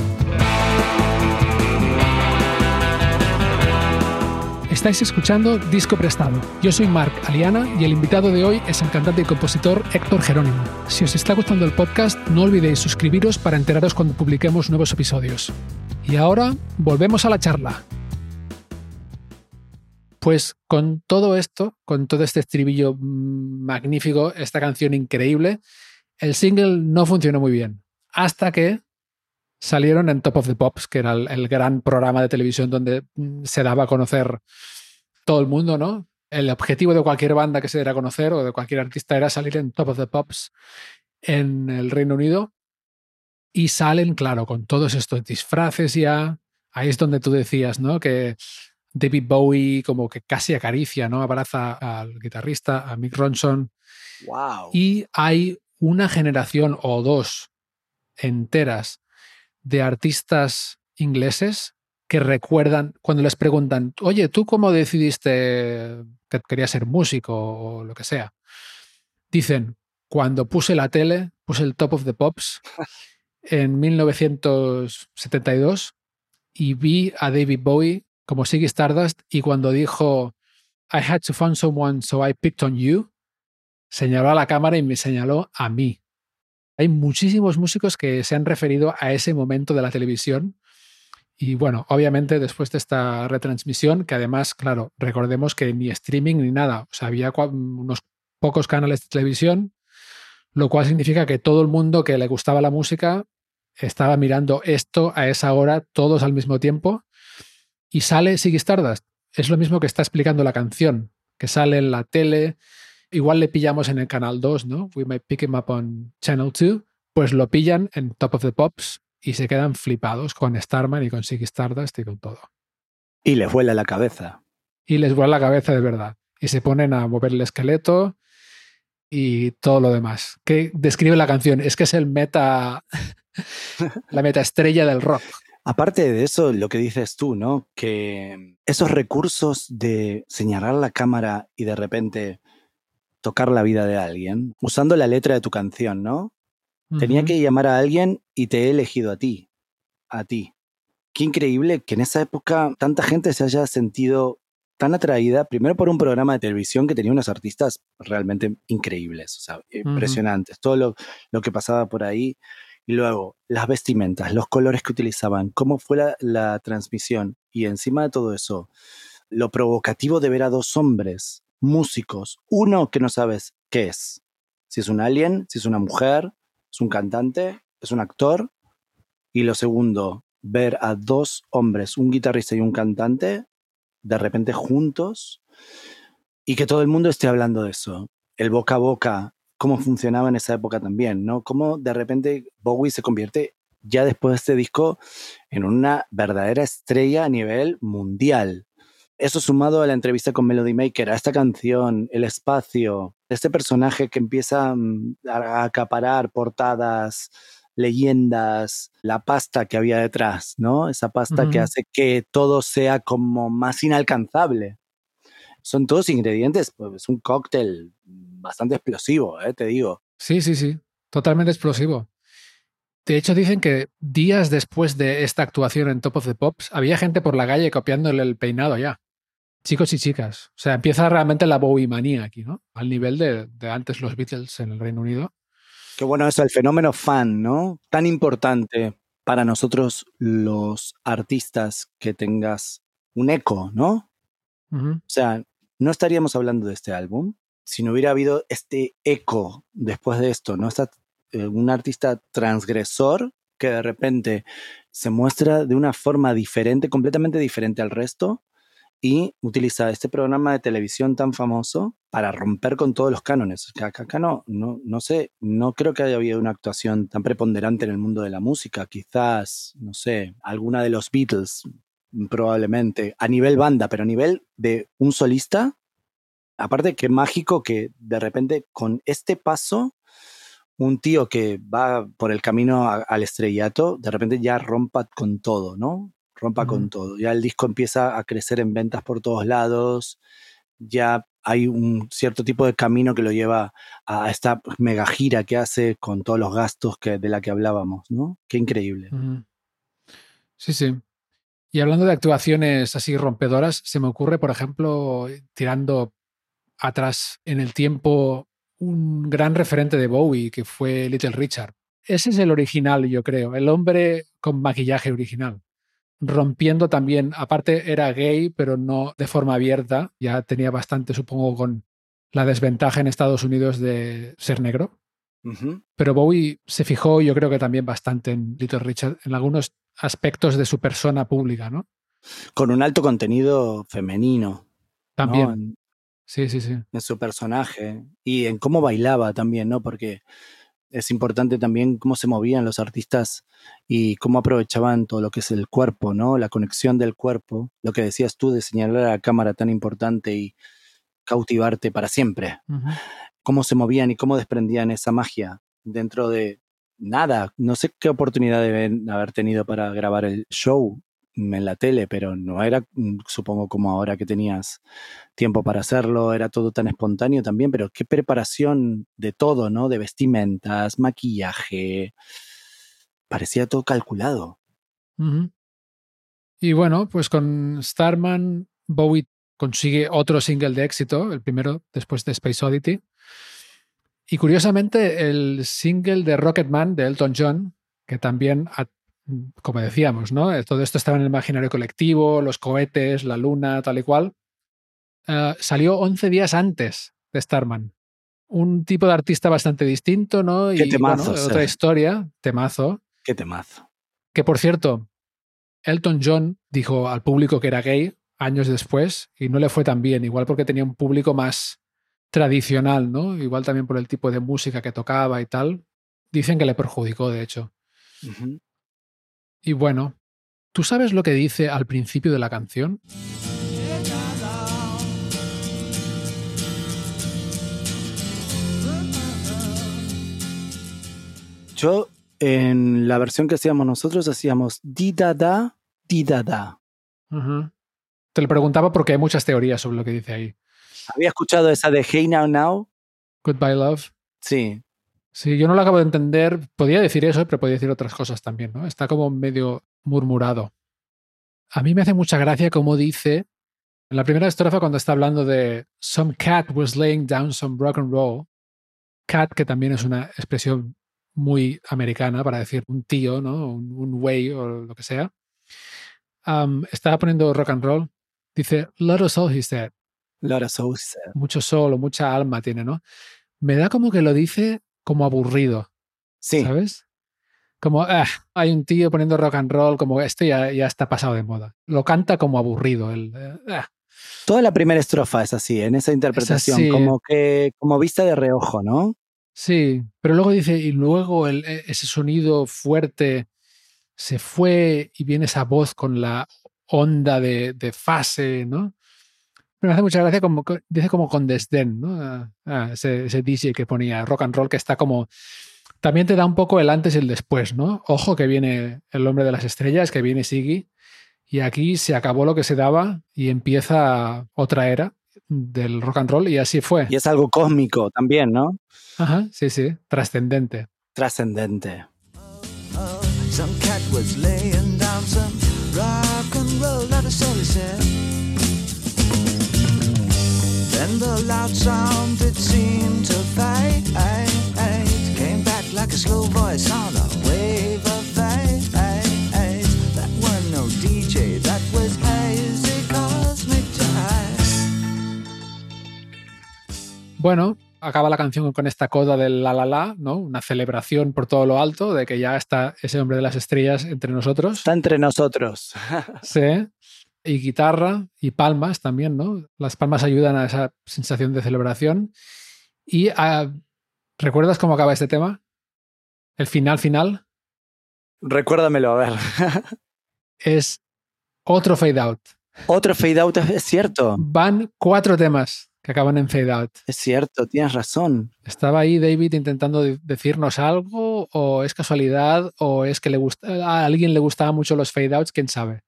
Estáis escuchando Disco Prestado. Yo soy Marc Aliana y el invitado de hoy es el cantante y compositor Héctor Jerónimo. Si os está gustando el podcast, no olvidéis suscribiros para enteraros cuando publiquemos nuevos episodios. Y ahora, volvemos a la charla. Pues con todo esto, con todo este estribillo magnífico, esta canción increíble, el single no funcionó muy bien. Hasta que salieron en Top of the Pops, que era el, el gran programa de televisión donde mm, se daba a conocer todo el mundo, ¿no? El objetivo de cualquier banda que se diera a conocer o de cualquier artista era salir en Top of the Pops. en el Reino Unido y salen, claro, con todos estos disfraces ya. Ahí es donde tú decías, ¿no? Que David Bowie como que casi acaricia, ¿no? Abraza al guitarrista, a Mick Ronson. Wow. Y hay una generación o dos enteras de artistas ingleses que recuerdan cuando les preguntan, oye, ¿tú cómo decidiste que querías ser músico o lo que sea? Dicen, cuando puse la tele, puse el Top of the Pops en 1972 y vi a David Bowie como Siggy Stardust y cuando dijo I had to find someone so I picked on you, señaló a la cámara y me señaló a mí. Hay muchísimos músicos que se han referido a ese momento de la televisión y bueno, obviamente después de esta retransmisión, que además, claro, recordemos que ni streaming ni nada, o sea, había unos pocos canales de televisión, lo cual significa que todo el mundo que le gustaba la música estaba mirando esto a esa hora, todos al mismo tiempo, y sale Siggy Stardust. Es lo mismo que está explicando la canción, que sale en la tele, igual le pillamos en el canal 2, ¿no? We might pick him up on Channel 2, pues lo pillan en Top of the Pops y se quedan flipados con Starman y con Siggy Stardust y con todo. Y les vuela la cabeza. Y les vuela la cabeza de verdad. Y se ponen a mover el esqueleto y todo lo demás. ¿Qué describe la canción? Es que es el meta, la meta estrella del rock. Aparte de eso, lo que dices tú, ¿no? Que esos recursos de señalar la cámara y de repente tocar la vida de alguien, usando la letra de tu canción, ¿no? Tenía que llamar a alguien y te he elegido a ti. A ti. Qué increíble que en esa época tanta gente se haya sentido tan atraída, primero por un programa de televisión que tenía unos artistas realmente increíbles, o sea, impresionantes. Todo lo, lo, que pasaba por ahí. Y luego, las vestimentas, los colores que utilizaban, cómo fue la, transmisión. Y encima de todo eso, lo provocativo de ver a dos hombres, músicos, uno que no sabes qué es. Si es un alien, si es una mujer, es un cantante, es un actor. Y lo segundo, ver a dos hombres, un guitarrista y un cantante, de repente juntos, y que todo el mundo esté hablando de eso. El boca a boca, cómo funcionaba en esa época también, ¿no? Cómo de repente Bowie se convierte ya después de este disco en una verdadera estrella a nivel mundial. Eso sumado a la entrevista con Melody Maker, a esta canción, el espacio, este personaje que empieza mm, a acaparar portadas, leyendas, la pasta que había detrás, ¿no? Esa pasta que hace que todo sea como más inalcanzable. Son todos ingredientes, pues es un cóctel bastante explosivo, ¿eh? te digo. Sí, sí, sí, totalmente explosivo. De hecho, dicen que días después de esta actuación en Top of the Pops, había gente por la calle copiándole el peinado ya chicos y chicas. O sea, empieza realmente la Bowie manía aquí, ¿no? Al nivel de, antes los Beatles en el Reino Unido. Qué bueno eso, el fenómeno fan, ¿no? Tan importante para nosotros los artistas que tengas un eco, ¿no? O sea, no estaríamos hablando de este álbum si no hubiera habido este eco después de esto, ¿no? Está eh, un artista transgresor que de repente se muestra de una forma diferente, completamente diferente al resto, y utiliza este programa de televisión tan famoso para romper con todos los cánones. Acá, no, no, no sé, no creo que haya habido una actuación tan preponderante en el mundo de la música. Quizás, no sé, alguna de los Beatles, probablemente, a nivel banda, pero a nivel de un solista, aparte que mágico que de repente con este paso un tío que va por el camino al estrellato, de repente ya rompa con todo, ¿no? rompa con todo. Ya el disco empieza a crecer en ventas por todos lados, ya hay un cierto tipo de camino que lo lleva a esta mega gira que hace con todos los gastos que, de la que hablábamos, ¿no? Qué increíble. Sí, sí. Y hablando de actuaciones así rompedoras, se me ocurre, por ejemplo, tirando atrás en el tiempo un gran referente de Bowie, que fue Little Richard. Ese es el original, yo creo, el hombre con maquillaje original rompiendo también, aparte era gay, pero no de forma abierta, ya tenía bastante, supongo, con la desventaja en Estados Unidos de ser negro. Pero Bowie se fijó, yo creo que también bastante en Little Richard, en algunos aspectos de su persona pública, ¿no? Con un alto contenido femenino. También. sí, sí, sí. En su personaje y en cómo bailaba también, ¿no? Porque es importante también cómo se movían los artistas y cómo aprovechaban todo lo que es el cuerpo, ¿no? La conexión del cuerpo, lo que decías tú de señalar a la cámara tan importante y cautivarte para siempre. Cómo se movían y cómo desprendían esa magia dentro de nada. No sé qué oportunidad deben haber tenido para grabar el show en la tele, pero no era, mm, supongo, como ahora que tenías tiempo para hacerlo, era todo tan espontáneo también, pero qué preparación de todo, ¿no? De vestimentas, maquillaje. Parecía todo calculado. Y bueno, pues con Starman, Bowie consigue otro single de éxito, el primero después de Space Oddity. Y curiosamente, el single de Rocketman de Elton John, que también, como decíamos, ¿no? Eh, Todo esto estaba en el imaginario colectivo, los cohetes, la luna, tal y cual. eh, salió 11 días antes de Starman. Un tipo de artista bastante distinto, ¿no? Qué y temazo, bueno, otra historia, temazo. Qué temazo. Que por cierto, Elton John dijo al público que era gay años después y no le fue tan bien, igual porque tenía un público más tradicional, ¿no? Igual también por el tipo de música que tocaba y tal. Dicen que le perjudicó, de hecho. Y bueno, ¿tú sabes lo que dice al principio de la canción? Yo, en la versión que hacíamos nosotros, hacíamos di da da, di da da. Te lo preguntaba porque hay muchas teorías sobre lo que dice ahí. ¿Había escuchado esa de Hey Now Now? Goodbye Love. Sí. Sí, yo no lo acabo de entender. Podía decir eso, pero podía decir otras cosas también, ¿no? Está como medio murmurado. A mí me hace mucha gracia como dice en la primera estrofa cuando está hablando de Some cat was laying down some rock and roll. Cat, que también es una expresión muy americana para decir un tío, ¿no? Un, un güey o lo que sea. Estaba poniendo rock and roll. Dice, lot of soul, he said Laura Sousa. mucho sol o mucha alma tiene, ¿no? Me da como que lo dice como aburrido, Sí. ¿sabes? Como, "Ah, hay un tío poniendo rock and roll, como esto ya, ya está pasado de moda. Lo canta como aburrido. El, eh, "Ah". Toda la primera estrofa es así, en esa interpretación, como que, como vista de reojo, ¿no? Sí, pero luego dice, y luego el- e- ese sonido fuerte se fue y viene esa voz con la onda de, de fase, ¿no? Me hace mucha gracia como co- dice como con desdén, ¿no? Ah, ah, ese, ese DJ que ponía rock and roll que está como también te da un poco el antes y el después, ¿no? Ojo que viene el hombre de las estrellas, que viene Siggy y aquí se acabó lo que se daba y empieza otra era del rock and roll y así fue. Y es algo cósmico también, ¿no? Ajá, sí, sí, trascendente. Trascendente. Oh, some and the loud sound it seemed to fade, came back like a slow voice on a wave of fate. That was no DJ, that was hazy cosmic jive. Bueno, acaba la canción con esta coda del la la la, ¿no? Una celebración por todo lo alto de que ya está ese hombre de las estrellas entre nosotros. Está entre nosotros. Sí. Y guitarra y palmas también, ¿no? Las palmas ayudan a esa sensación de celebración. Y ah, ¿recuerdas cómo acaba este tema? El final final Recuérdamelo, a ver. es otro fade out. Otro fade out, es cierto. Van cuatro temas que acaban en fade out. Es cierto, tienes razón. ¿Estaba ahí David intentando de- decirnos algo? ¿O es casualidad? ¿O es que le gusta, a alguien le gustaban mucho los fade outs? ¿Quién sabe?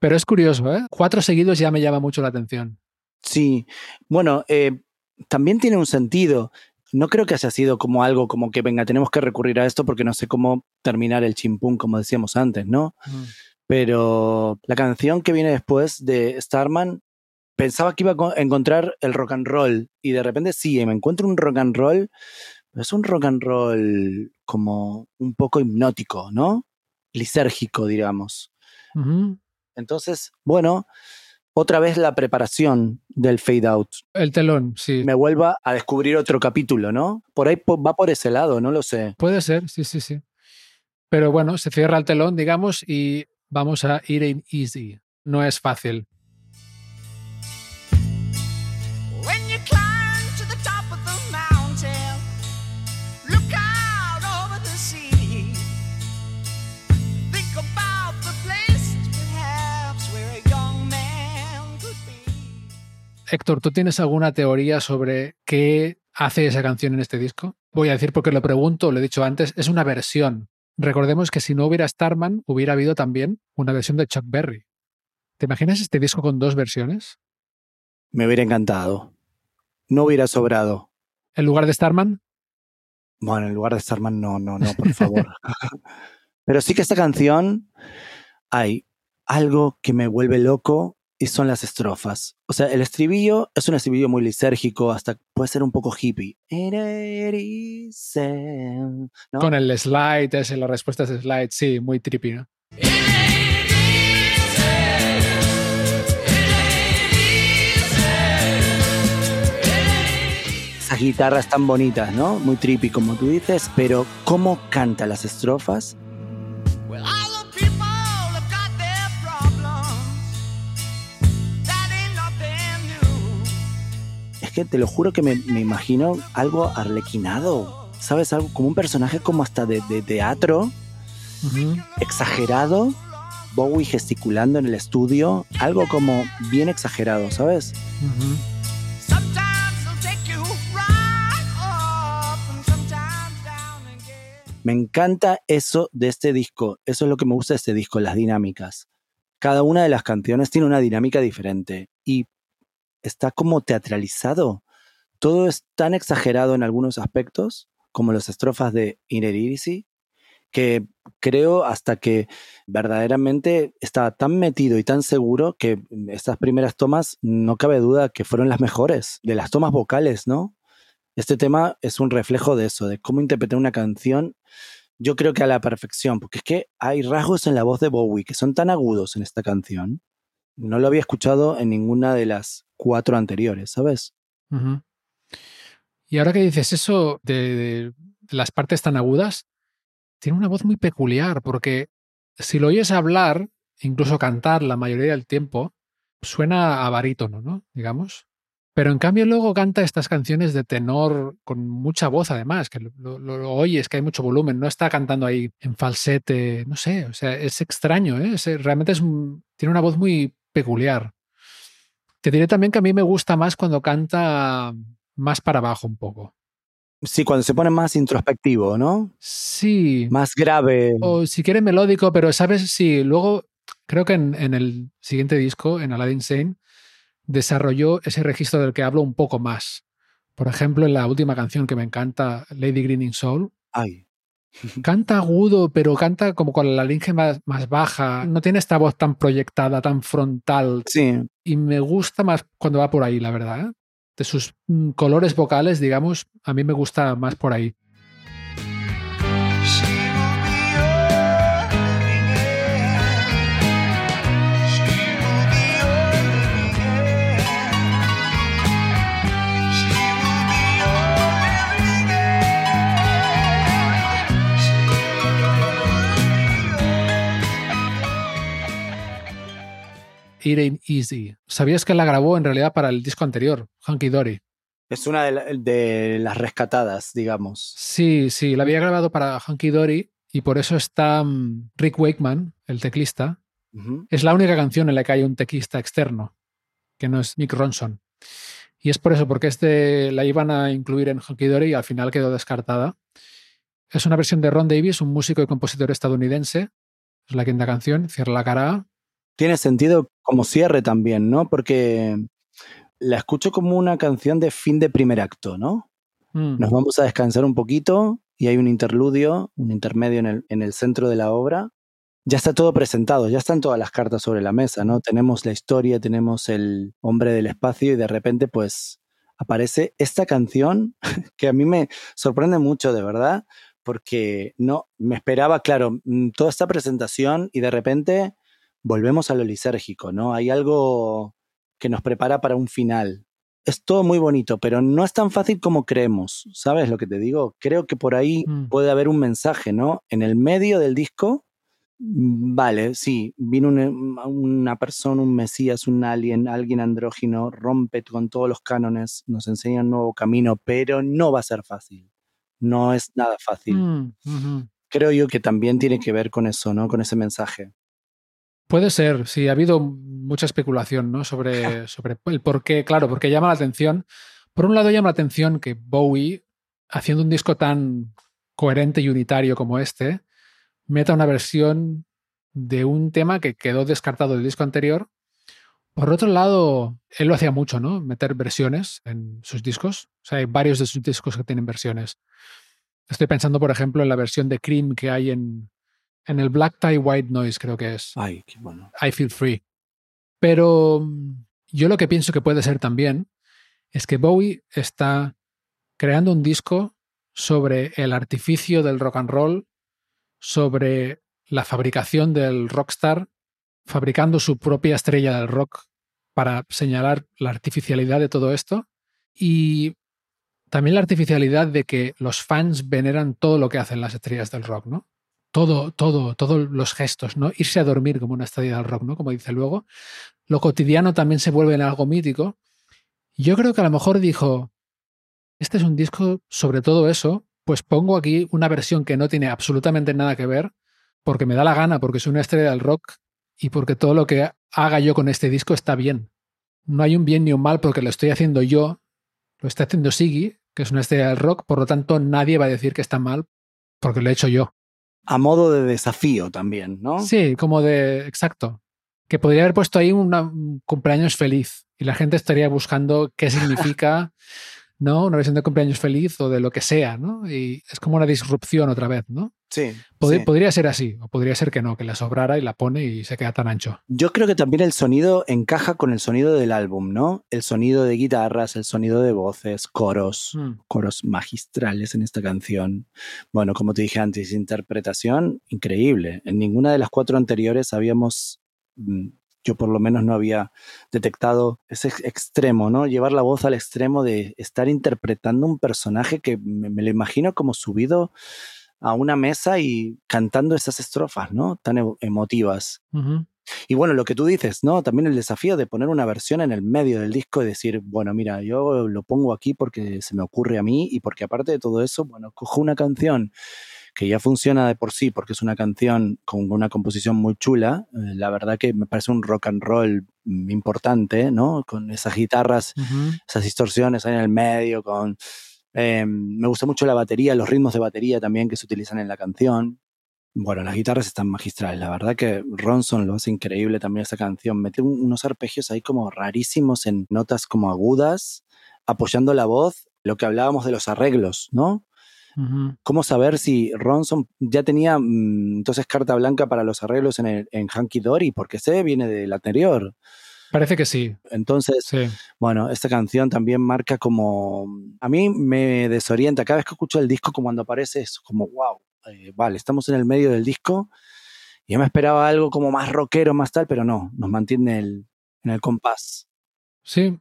Pero es curioso, ¿eh? Cuatro seguidos ya me llama mucho la atención. Sí. Bueno, eh, también tiene un sentido. No creo que haya sido como algo como que, venga, tenemos que recurrir a esto porque no sé cómo terminar el chimpún, como decíamos antes, ¿no? Pero la canción que viene después de Starman, pensaba que iba a co- a encontrar el rock and roll y de repente sí, me encuentro un rock and roll, pero es un rock and roll como un poco hipnótico, ¿no? Lisérgico, digamos. Entonces, bueno, otra vez la preparación del fade out. El telón, sí. Me vuelva a descubrir otro capítulo, ¿no? Por ahí va por ese lado, no lo sé. Puede ser, sí, sí, sí. Pero bueno, se cierra el telón, digamos, y vamos a ir en easy. No es fácil. Héctor, ¿tú tienes alguna teoría sobre qué hace esa canción en este disco? Voy a decir porque lo pregunto, lo he dicho antes, es una versión. Recordemos que si no hubiera Starman, hubiera habido también una versión de Chuck Berry. ¿Te imaginas este disco con dos versiones? Me hubiera encantado. No hubiera sobrado. ¿En lugar de Starman? Bueno, en lugar de Starman, no, no, no, por favor. Pero sí que esta canción hay algo que me vuelve loco y son las estrofas. O sea, el estribillo es un estribillo muy lisérgico, hasta puede ser un poco hippie. ¿no? Con el slide, ese, la respuesta es slide, sí, muy trippy, ¿no? Esas guitarras tan bonitas, ¿no? Muy trippy, como tú dices, pero cómo canta las estrofas Well, te lo juro que me, me imagino algo arlequinado, ¿sabes? Algo como un personaje como hasta de, de teatro, exagerado, Bowie gesticulando en el estudio, algo como bien exagerado, ¿sabes? Me encanta eso de este disco, eso es lo que me gusta de este disco, las dinámicas. Cada una de las canciones tiene una dinámica diferente y está como teatralizado. Todo es tan exagerado en algunos aspectos, como las estrofas de Inner Idiocy, que creo hasta que verdaderamente estaba tan metido y tan seguro que estas primeras tomas no cabe duda que fueron las mejores, de las tomas vocales, ¿no? Este tema es un reflejo de eso, de cómo interpretar una canción, yo creo que a la perfección, porque es que hay rasgos en la voz de Bowie que son tan agudos en esta canción. No lo había escuchado en ninguna de las cuatro anteriores, ¿sabes? Y ahora que dices eso de, las partes tan agudas, tiene una voz muy peculiar, porque si lo oyes hablar, incluso cantar la mayoría del tiempo, suena a barítono, ¿no? Digamos. Pero en cambio luego canta estas canciones de tenor con mucha voz además, que lo, oyes, que hay mucho volumen, no está cantando ahí en falsete, no sé, o sea, es extraño, ¿eh? Realmente es tiene una voz muy peculiar. Te diré también que a mí me gusta más cuando canta más para abajo un poco. Sí, cuando se pone más introspectivo, ¿no? Sí. Más grave. O si quiere melódico, pero sabes, sí, luego creo que en, en el siguiente disco, en Aladdin Sane, desarrolló ese registro del que hablo un poco más. Por ejemplo, en la última canción que me encanta, Lady Greening Soul, Ay, canta agudo, pero canta como con la laringe más, más baja. No tiene esta voz tan proyectada, tan frontal. sí, Y me gusta más cuando va por ahí, la verdad. ¿eh? De sus mm, colores vocales, digamos, a mí me gusta más por ahí. It Ain't Easy. ¿Sabías que la grabó en realidad para el disco anterior, Hunky Dory? es una de, la- de las rescatadas, digamos. Sí, sí, la había grabado para Hunky Dory y por eso está Rick Wakeman, el teclista. Es la única canción en la que hay un teclista externo, que no es Mick Ronson. Y es por eso, porque este la iban a incluir en Hunky Dory y al final quedó descartada. Es una versión de Ron Davis, un músico y compositor estadounidense. Es la quinta canción, cierra la cara. Tiene sentido como cierre también, ¿no? Porque la escucho como una canción de fin de primer acto, ¿no? Mm, Nos vamos a descansar un poquito y hay un interludio, un intermedio en el, en el centro de la obra. Ya está todo presentado, ya están todas las cartas sobre la mesa, ¿no? Tenemos la historia, tenemos el hombre del espacio y de repente pues aparece esta canción que a mí me sorprende mucho, de verdad, porque no, me esperaba, claro, mm, toda esta presentación y de repente volvemos a lo lisérgico, ¿no? Hay algo que nos prepara para un final es todo muy bonito, pero no es tan fácil como creemos. ¿Sabes lo que te digo? Creo que por ahí Mm. puede haber un mensaje, ¿no? En el medio del disco, mm, vale, sí, vino una, una persona, un mesías, un alien, alguien andrógino, rompe con todos los cánones, nos enseña un nuevo camino, pero no va a ser fácil. No es nada fácil. mm. Creo yo que también tiene que ver con eso, ¿no? Con ese mensaje. Puede ser, sí, ha habido mucha especulación ¿no? sobre, sobre el por qué, claro, porque llama la atención. Por un lado llama la atención que Bowie, haciendo un disco tan coherente y unitario como este, meta una versión de un tema que quedó descartado del disco anterior. Por otro lado, él lo hacía mucho, ¿no? Meter versiones en sus discos. O sea, hay varios de sus discos que tienen versiones. Estoy pensando, por ejemplo, en la versión de Cream que hay en, en el Black Tie White Noise, creo que es. Ay, qué bueno. I Feel Free. Pero mm, yo lo que pienso que puede ser también es que Bowie está creando un disco sobre el artificio del rock and roll, sobre la fabricación del rockstar, fabricando su propia estrella del rock para señalar la artificialidad de todo esto y también la artificialidad de que los fans veneran todo lo que hacen las estrellas del rock, ¿no? Todo, todo, todos los gestos, ¿no? Irse a dormir como una estrella del rock, ¿no? Como dice luego. Lo cotidiano también se vuelve en algo mítico. Yo creo que a lo mejor dijo, este es un disco sobre todo eso, pues pongo aquí una versión que no tiene absolutamente nada que ver, porque me da la gana, porque soy una estrella del rock y porque todo lo que haga yo con este disco está bien. No hay un bien ni un mal porque lo estoy haciendo yo, lo está haciendo Siggy, que es una estrella del rock, por lo tanto nadie va a decir que está mal porque lo he hecho yo. A modo de desafío también, ¿no? Sí, como de, exacto. Que podría haber puesto ahí una- un cumpleaños feliz y la gente estaría buscando qué significa, ¿no? Una versión de cumpleaños feliz o de lo que sea, ¿no? Y es como una disrupción otra vez, ¿no? Sí. Pod- sí. Podría ser así, o podría ser que no, que la sobrara y la pone y se queda tan ancho. Yo creo que también el sonido encaja con el sonido del álbum, ¿no? El sonido de guitarras, el sonido de voces, coros, coros magistrales en esta canción. Bueno, como te dije antes, interpretación increíble. En ninguna de las cuatro anteriores habíamos, mm, yo por lo menos no había detectado ese ex- extremo, ¿no? Llevar la voz al extremo de estar interpretando un personaje que me, me lo imagino como subido a una mesa y cantando esas estrofas, ¿no? Tan emo- emotivas. Y bueno, lo que tú dices, ¿no? También el desafío de poner una versión en el medio del disco y decir, bueno, mira, yo lo pongo aquí porque se me ocurre a mí y porque aparte de todo eso, bueno, cojo una canción que ya funciona de por sí porque es una canción con una composición muy chula. eh, la verdad que me parece un rock and roll mm, importante, ¿no? Con esas guitarras, esas distorsiones ahí en el medio, con... eh, me gusta mucho la batería, los ritmos de batería también que se utilizan en la canción. Bueno, las guitarras están magistrales. La verdad que Ronson lo hace increíble también esta canción. Mete un- unos arpegios ahí como rarísimos en notas como agudas, apoyando la voz. Lo que hablábamos de los arreglos, ¿no? ¿Cómo saber si Ronson ya tenía mm, entonces carta blanca para los arreglos en, el, en Hanky Dory? Porque sé, viene del anterior. Parece que sí. Entonces, Sí. bueno, esta canción también marca como... A mí me desorienta. Cada vez que escucho el disco, como cuando aparece, es como, wow, eh, vale, estamos en el medio del disco. Y yo me esperaba algo como más rockero, más tal, pero no, nos mantiene el- en el compás. Sí.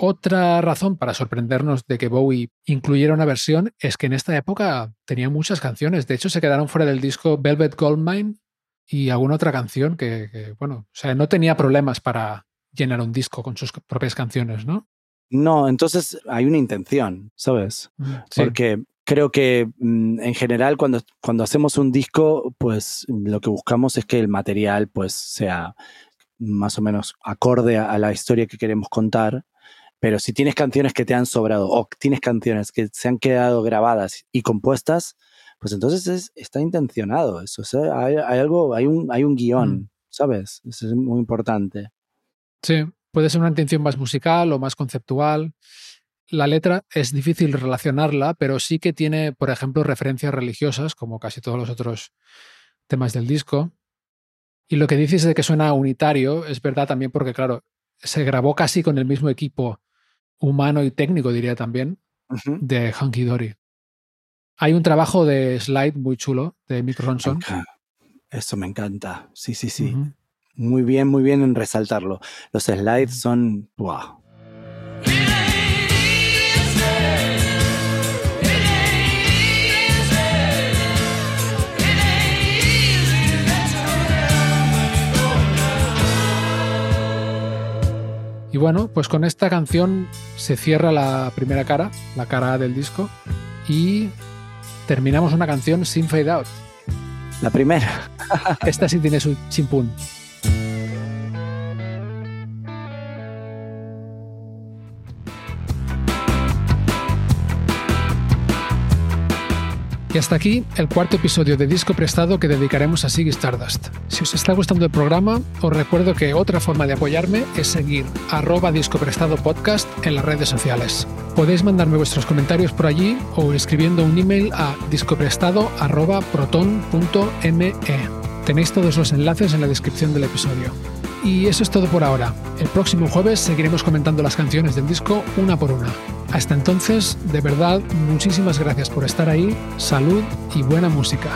Otra razón para sorprendernos de que Bowie incluyera una versión es que en esta época tenía muchas canciones. De hecho, se quedaron fuera del disco Velvet Goldmine y alguna otra canción que, que, bueno, o sea, no tenía problemas para llenar un disco con sus propias canciones, ¿no? No, entonces hay una intención, ¿sabes? Sí. Porque creo que mm, en general cuando, cuando hacemos un disco, pues lo que buscamos es que el material pues sea más o menos acorde a, a la historia que queremos contar. Pero si tienes canciones que te han sobrado o tienes canciones que se han quedado grabadas y compuestas, pues entonces es- está intencionado eso. o sea, hay, hay algo, hay un, hay un guion, Mm. ¿sabes? Eso es muy importante. Sí, puede ser una intención más musical o más conceptual. La letra es difícil relacionarla, pero sí que tiene, por ejemplo, referencias religiosas, como casi todos los otros temas del disco. Y lo que dices de que suena unitario es verdad también porque, claro, se grabó casi con el mismo equipo humano y técnico, diría también, de Hunky Dory. Hay un trabajo de slide muy chulo de Mick Ronson. Eso me encanta. Sí, sí, sí. Muy bien, muy bien en resaltarlo. Los slides son. ¡Wow! Y bueno, pues con esta canción se cierra la primera cara, la cara A del disco, y terminamos una canción sin fade out. La primera. Esta sí tiene su chimpún. Y hasta aquí el cuarto episodio de Disco Prestado que dedicaremos a Siggy Stardust. Si os está gustando el programa, os recuerdo que otra forma de apoyarme es seguir arroba Disco Prestado Podcast en las redes sociales. Podéis mandarme vuestros comentarios por allí o escribiendo un email a discoprestado.proton.me. Tenéis todos los enlaces en la descripción del episodio. Y eso es todo por ahora. El próximo jueves seguiremos comentando las canciones del disco una por una. Hasta entonces, de verdad, muchísimas gracias por estar ahí, salud y buena música.